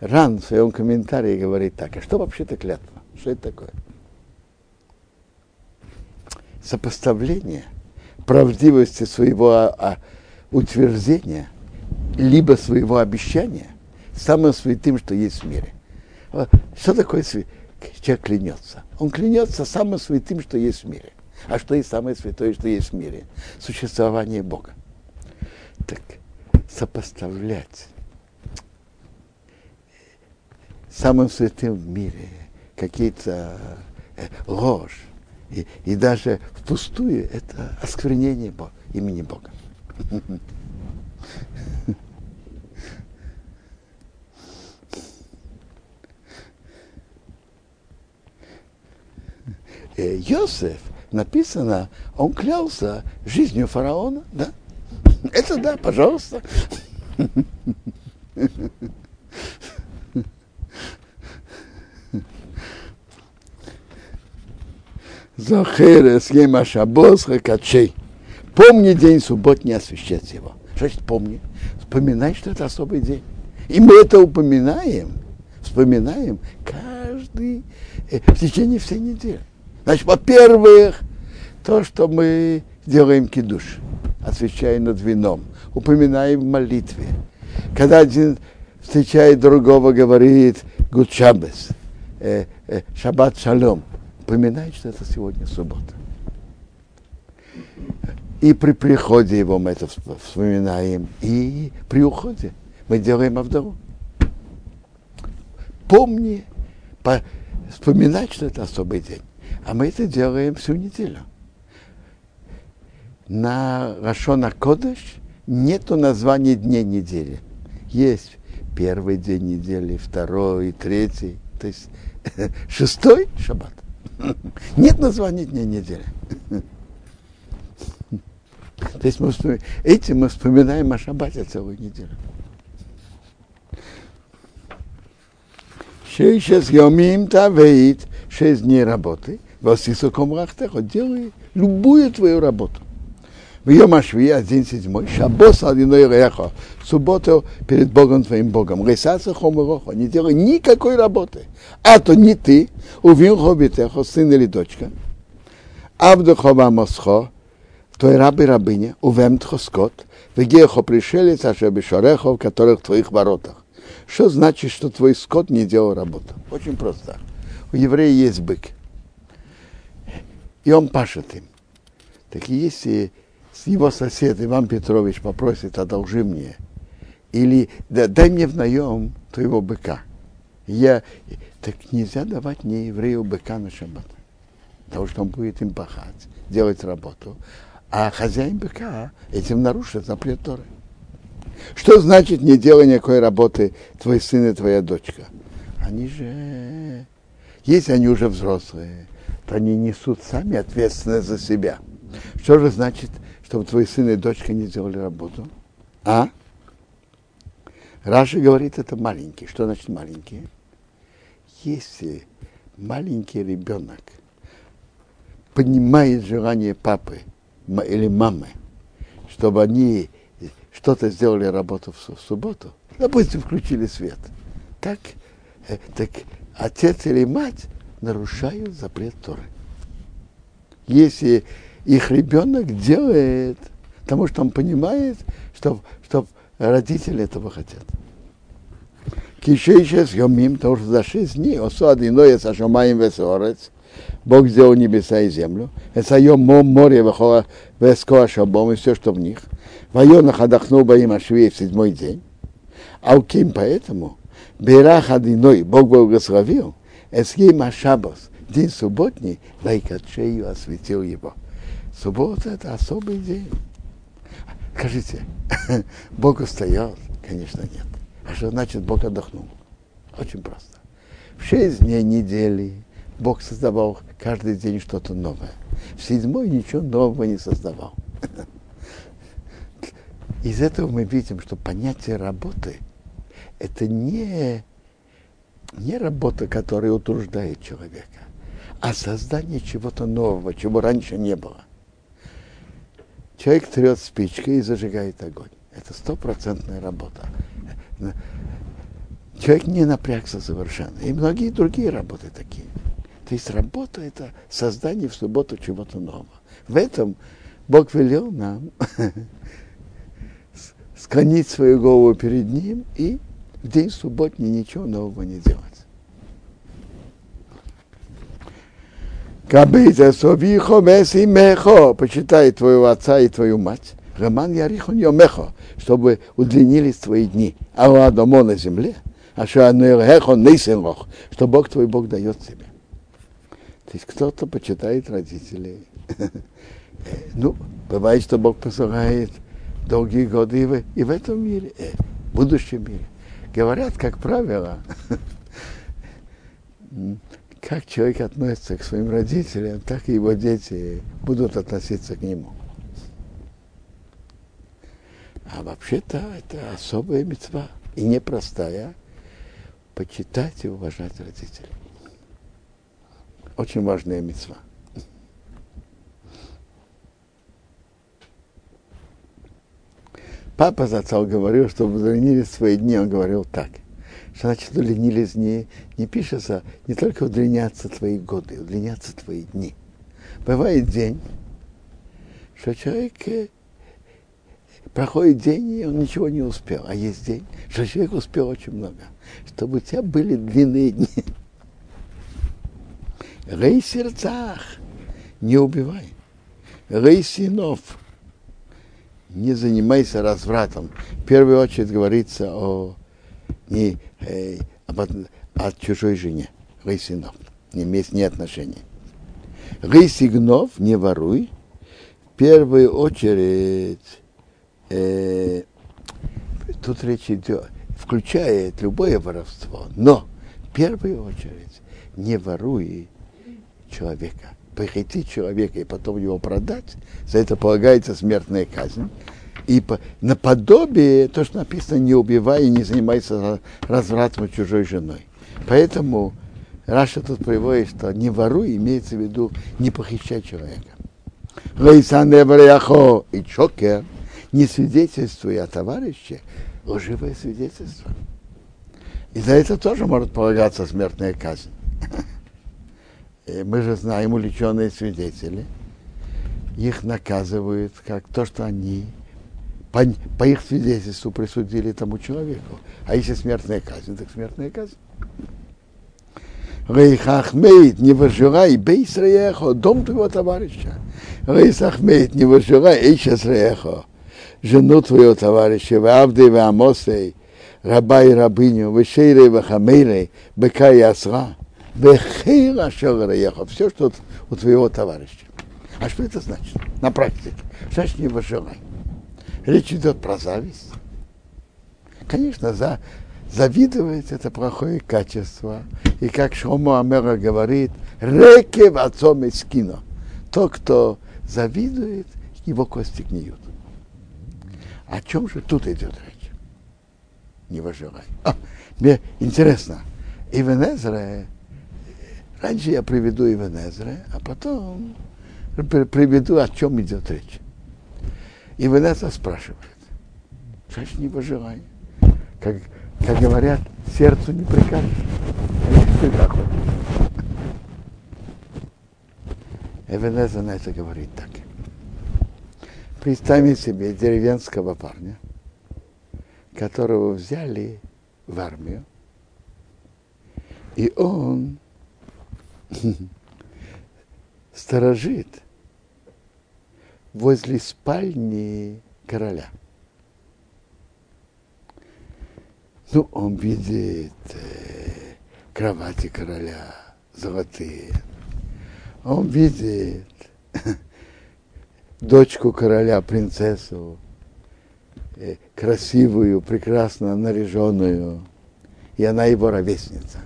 Ран в своем комментарии говорит так, а что вообще-то клятва? Что это такое? Сопоставление правдивости своего а, а, утверждения, либо своего обещания самым святым, что есть в мире. Что такое человек клянется? Он клянется самым святым, что есть в мире. А что есть самое святое, что есть в мире? Существование Бога. Так, сопоставлять самым святым в мире какие-то э, ложь и, и даже впустую это осквернение Бога, имени Бога. (laughs) Йосеф написано, он клялся жизнью фараона, да? Это да, пожалуйста. Захерес ема шабос хакачей. Помни день суббот, не освящать его. Что значит помни? Вспоминай, что это особый день. И мы это упоминаем, вспоминаем каждый э, в течение всей недели. Значит, во-первых, то, что мы делаем кидуш, освещая над вином, упоминаем в молитве. Когда один встречает другого, говорит Гуд Шаббес, э, э, Шаббат Шалом, упоминает, что это сегодня суббота. И при приходе его мы это вспоминаем, и при уходе мы делаем Авдору. Помни, по, вспоминать, что это особый день. А мы это делаем всю неделю. На Рашона Кодыш нету названия дней недели. Есть первый день недели, второй, третий, то есть (laughs) шестой шаббат. (laughs) Нет названия дня недели. (laughs) То есть мы этим мы вспоминаем о шаббате целую неделю. Шесть йомим тавеит, шесть дней работы, восисоком рахтехо, делай любую твою работу. В ее машви, а день седьмой, шабос одиной рехо, субботу перед Богом твоим Богом. Ресаса хоморохо, не делай никакой работы. А то не ты, увин хобитехо, сын или дочка, авдухова мосхо, твой раб и рабыня, увемтхо скот, вегехо пришелец, аше бешорехо, в которых твоих воротах. Что значит, что твой скот не делал работу? Очень просто. У еврея есть бык. И он пашет им. Так если его сосед Иван Петрович попросит, одолжи мне, или да, дай мне в наем твоего быка. Я, так нельзя давать не еврею быка на шаббат. Потому что он будет им пахать, делать работу. А хозяин быка этим нарушит запрет Торы. Что значит не делай никакой работы твой сын и твоя дочка? Они же, если они уже взрослые, то они несут сами ответственность за себя. Что же значит, чтобы твои сын и дочка не делали работу? А? Раша говорит, это маленький. Что значит маленький? Если маленький ребенок понимает желание папы или мамы, чтобы они что-то сделали работу в, субботу, допустим, включили свет, так, э, так отец или мать нарушают запрет Торы. Если их ребенок делает, потому что он понимает, что, что родители этого хотят. Кишейшес йомим, потому что за шесть дней, осо иное со шамаем весорец, Бог сделал небеса и землю, это йом море вескоа шабом и все, что в них. Вайонах отдохнул Баим Ашвей в седьмой день. А у кем поэтому? Берах одиной, Бог благословил, Эсгей Машабос, день субботний, Лайкачею осветил его. Суббота – это особый день. Скажите, Бог устает? Конечно, нет. А что значит Бог отдохнул? Очень просто. В шесть дней недели Бог создавал каждый день что-то новое. В седьмой ничего нового не создавал. Из этого мы видим, что понятие работы – это не, не работа, которая утруждает человека, а создание чего-то нового, чего раньше не было. Человек трет спичкой и зажигает огонь. Это стопроцентная работа. Человек не напрягся совершенно. И многие другие работы такие. То есть работа – это создание в субботу чего-то нового. В этом Бог велел нам (laughs) склонить свою голову перед Ним и в день субботний ничего нового не делать. Кабейза совихо меси мехо, почитай твоего отца и твою мать. Роман Ярихон Йомехо, чтобы удлинились твои дни. А у Адамо на земле, а что Ануэрхехон Нейсенлох, что Бог твой Бог дает тебе. То есть кто-то почитает родителей. (laughs) ну, бывает, что Бог посылает долгие годы и в, и в этом мире, э, в будущем мире. Говорят, как правило, (laughs) как человек относится к своим родителям, так и его дети будут относиться к нему. А вообще-то это особая мецва и непростая почитать и уважать родителей. Очень важная мецва. Папа зацал говорил, что удлинили свои дни, он говорил так. Что значит удлинились дни? Не пишется, не только удлинятся твои годы, удлинятся твои дни. Бывает день, что человек э, проходит день, и он ничего не успел. А есть день, что человек успел очень много. Чтобы у тебя были длинные дни. Рей сердцах, не убивай. Рей синов, не занимайся развратом. В первую очередь говорится о не э, об, о чужой жене. Рей синов, не имеет ни отношения. Рей сигнов, не воруй. В первую очередь э, тут речь идет, включает любое воровство, но в первую очередь не воруй человека. Похитить человека и потом его продать, за это полагается смертная казнь. И по, наподобие то, что написано, не убивай и не занимайся развратом чужой женой. Поэтому Раша тут приводит, что не воруй, имеется в виду не похищай человека. Лейсан и чокер – не свидетельствуя о товарище, лживое свидетельство. И за это тоже может полагаться смертная казнь. И мы же знаем уличенные свидетели. Их наказывают как то, что они по, по их свидетельству присудили тому человеку. А если смертная казнь, так смертная казнь. Рейхахмейт, не выжирай, бей среехо, дом твоего товарища. Рейхахмейт, не выжирай, эйша среехо жену твоего товарища, в Авды, в Амосей, раба и рабыню, в Шейре, в Хамейре, быка и осра, в Хейра Шелраехов, все, что у твоего товарища. А что это значит на практике? Значит, не выживай. Речь идет про зависть. Конечно, за, завидовать это плохое качество. И как Шомо Амера говорит, реке в отцом из кино. Тот, кто завидует, его кости гниют. О чем же тут идет речь? Не выживай. А, мне интересно, Ивенезре, раньше я приведу Ивенезре, а потом приведу, о чем идет речь. Ивенезра спрашивает, значит, не выживай. Как, как говорят, сердцу не прикажешь. Эвенеза на это говорит так. Представим себе деревенского парня, которого взяли в армию, и он (laughs) сторожит возле спальни короля. Ну, он видит э, кровати короля золотые. Он видит (laughs) дочку короля, принцессу, э, красивую, прекрасно наряженную, и она его ровесница.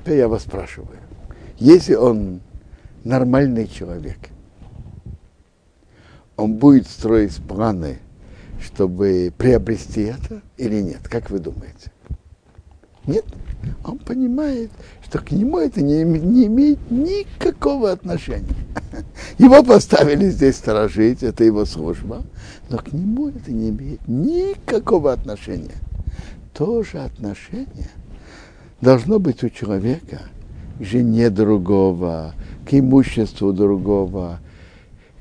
Теперь я вас спрашиваю, если он нормальный человек, он будет строить планы, чтобы приобрести это или нет? Как вы думаете? Нет? Он понимает, что к нему это не, не имеет никакого отношения. (laughs) Его поставили здесь сторожить, это его служба, но к нему это не имеет никакого отношения. То же отношение должно быть у человека к жене другого, к имуществу другого,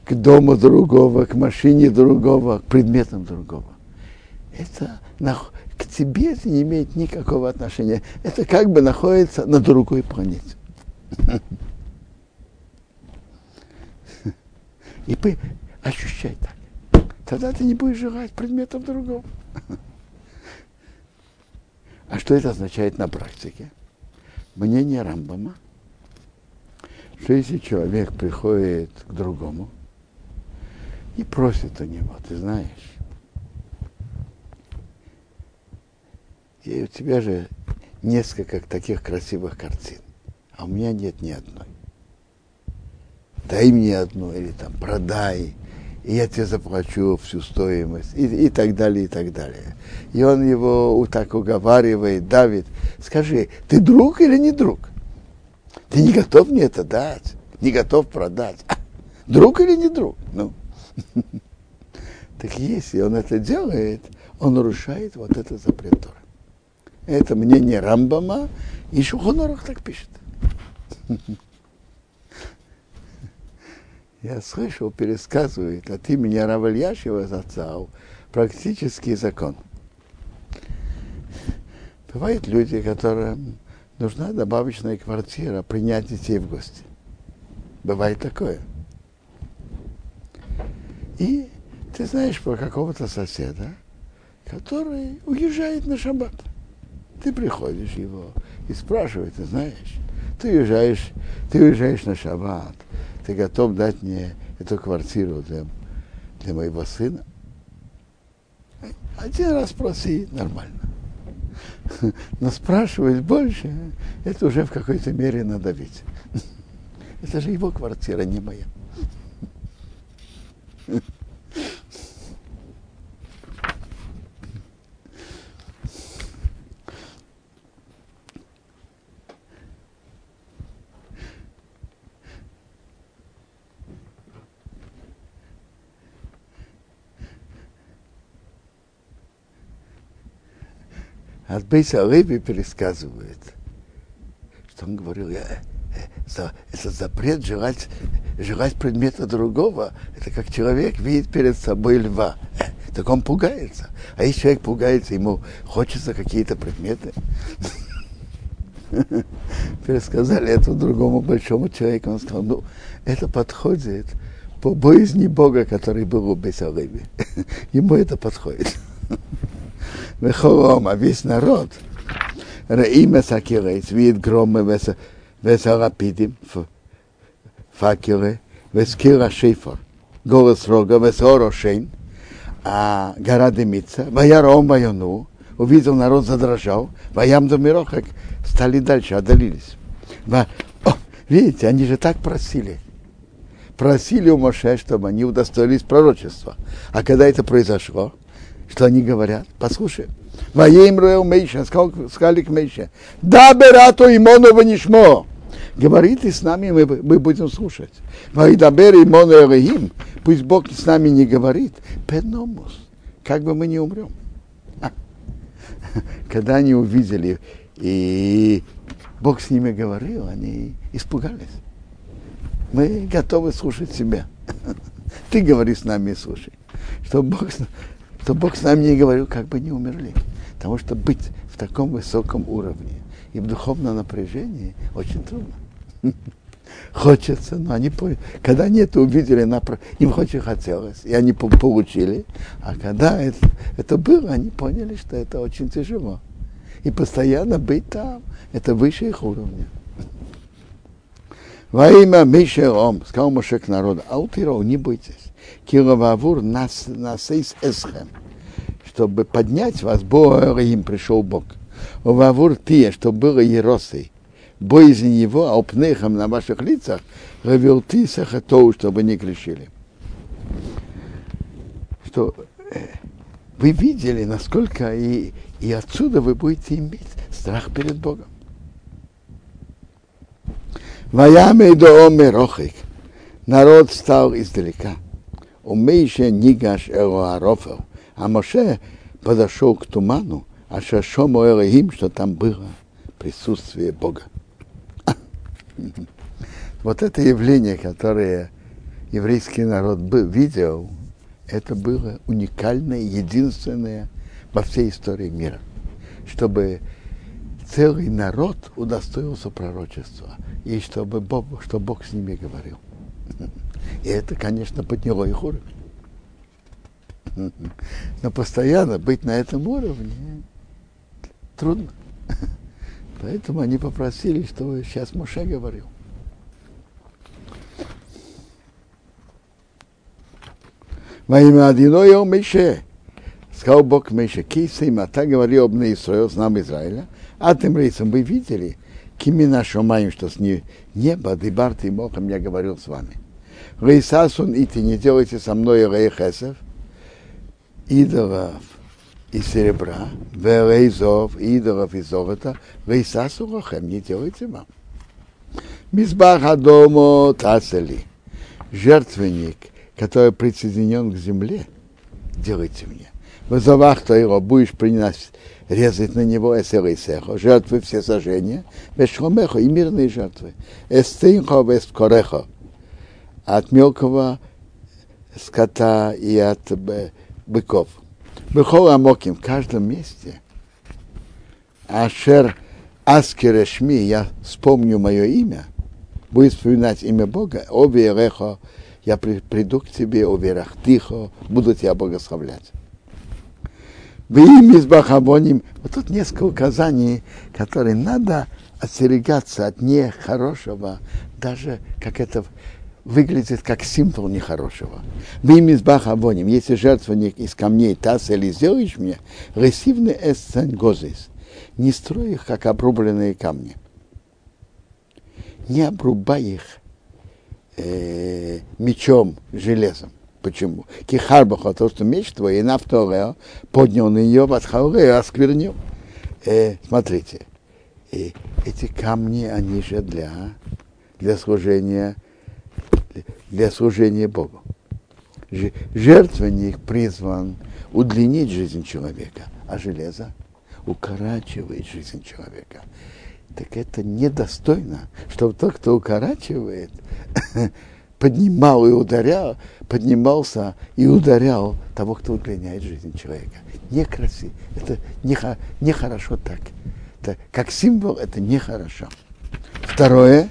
к дому другого, к машине другого, к предметам другого. Это к тебе это не имеет никакого отношения. Это как бы находится на другой планете. И ощущай так. Тогда ты не будешь желать предметов другого. А что это означает на практике? Мнение Рамбама, что если человек приходит к другому и просит у него, ты знаешь, и у тебя же несколько таких красивых картин, а у меня нет ни одной. Дай мне одну, или там продай, и я тебе заплачу всю стоимость, и, и так далее, и так далее. И он его так уговаривает, давит. Скажи, ты друг или не друг? Ты не готов мне это дать, не готов продать. Друг или не друг? Ну. (laughs) Так если он это делает, он нарушает вот этот запрет Тора. Это мнение Рамбама, и Шухонорах так пишет. (laughs) Я слышал, пересказывает от имени Равальяшева зацал практический закон. Бывают люди, которым нужна добавочная квартира, принять детей в гости. Бывает такое. И ты знаешь про какого-то соседа, который уезжает на шаббат. Ты приходишь его и спрашиваешь, ты знаешь, ты уезжаешь, ты уезжаешь на шаббат, ты готов дать мне эту квартиру для, для моего сына? Один раз спроси, нормально. (laughs) Но спрашивать больше, это уже в какой-то мере надавить. (laughs) Это же его квартира, не моя. (laughs) От Бейса Леви пересказывает, что он говорил, я, это, это запрет желать, желать предмета другого. Это как человек видит перед собой льва. Так он пугается. А если человек пугается, ему хочется какие-то предметы. (laughs) Пересказали это другому большому человеку. Он сказал, ну, это подходит по боязни Бога, который был у Бесалеви. (laughs) Ему это подходит. (laughs) Вехолом, а весь народ, Раима Сакирейс, видит громы Весарапидим, факелы, Вескира Шейфор, голос рога, Весоро Шейн, а гора дымится, Ваяром Ваяну, увидел народ, задрожал, Ваям Замирохак, стали дальше, отдалились. О, видите, они же так просили. Просили у Моше, чтобы они удостоились пророчества. А когда это произошло, что они говорят? Послушай. Воем Руэл Мейша, сказали к Мейше. Да, Берато Имонова Нишмо. Говорит и с нами, мы, мы будем слушать. Вайдабер Имону Элохим. Пусть Бог с нами не говорит. Пеномус. Как бы мы не умрем. (laughs) Когда они увидели, и Бог с ними говорил, они испугались. Мы готовы слушать себя. (laughs) Ты говори с нами и слушай. Что Бог, что Бог с нами не говорил, как бы не умерли. Потому что быть в таком высоком уровне и в духовном напряжении очень трудно. (laughs) Хочется, но они. Когда они это увидели, им очень хотелось, и они получили. А когда это, это было, они поняли, что это очень тяжело. И постоянно быть там, это выше их уровня. Во имя Мишером, сказал Моше к народу, аутиро, не бойтесь. Киловавур нас насейс эсхем, чтобы поднять вас, Бог им пришел Бог. Вавур тия, чтобы было еросой, боязнь его, а упнехом на ваших лицах, равил ты сахатоу, чтобы не грешили. Что вы видели, насколько и, и отсюда вы будете иметь страх перед Богом. Ваяме до омерохик. Народ стал издалека. Умейше нигаш элоарофел. А Моше подошел к туману, а шашому Элохим, что там было присутствие Бога. (laughs) Вот это явление, которое еврейский народ видел, это было уникальное, единственное во всей истории мира. Чтобы целый народ удостоился пророчества, и чтобы Бог, что Бог с ними говорил. (laughs) И это, конечно, подняло их уровень. Но постоянно быть на этом уровне трудно. Поэтому они попросили, чтобы сейчас Моше говорил. Во имя Адиноя Мише. Сказал Бог Мише, Кисим, а так говорил об Исраил, с нами Израиля, а тем рейсом вы видели, Кимина шумаем, что с не, неба, дебарты и мохом я говорил с вами. Рейсасун, и ты не делайте со мной рейхесов, идолов и серебра, верейзов, идолов и золота, рейсасу рохем, не делайте вам. Мизбаха дому тацели, жертвенник, который присоединен к земле, делайте мне. Вызовах его будешь принять, резать на него эсерейсехо, жертвы все сожжения, вешхомехо и мирные жертвы. Эстинхо вескорехо, от мелкого скота и от быков. Быхол амоким в каждом месте. Ашер Аскерешми, я вспомню мое имя, будет вспоминать имя Бога, обе рехо, я приду к тебе, обе рахтихо, буду тебя благословлять. В имя Бахабоним, вот тут несколько указаний, которые надо остерегаться от нехорошего, даже как это выглядит как символ нехорошего. В имя Бахабоним, если жертвенник из камней тас или сделаешь мне, ресивный эсцен гозис, не строй их, как обрубленные камни. Не обрубай их э, мечом, железом. Почему? Кихарбаха, то, что меч твой, и нафторео, поднял на нее, подхаурео, осквернил. Э, смотрите, э, эти камни, они же для, для служения, для служения Богу. Жертвенник призван удлинить жизнь человека, а железо укорачивает жизнь человека. Так это недостойно, чтобы тот, кто укорачивает, (coughs) поднимал и ударял, поднимался и ударял того, кто удлиняет жизнь человека. Некрасиво. Это нехорошо не так. Это, как символ это нехорошо. Второе,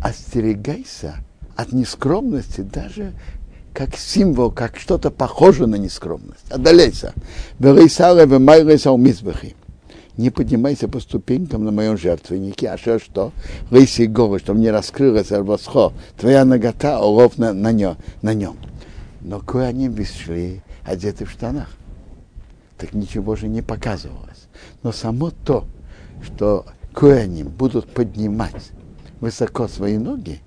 остерегайся от нескромности даже как символ, как что-то похоже на нескромность. Отдаляйся. Не поднимайся по ступенькам на моем жертвеннике, а что, что? Лыси головы, чтобы не раскрылась арбасхо, твоя нагота, улов на, на, на нем. Но кое они шли одеты в штанах. Так ничего же не показывалось. Но само то, что кое они будут поднимать высоко свои ноги,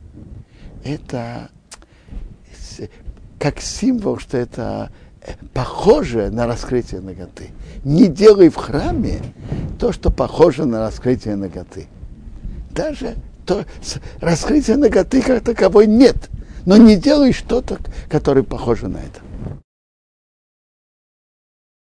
это как символ, что это э, похоже на раскрытие ноготы. Не делай в храме то, что похоже на раскрытие ноготы. Даже то, раскрытие ноготы как таковой нет. Но не делай что-то, которое похоже на это.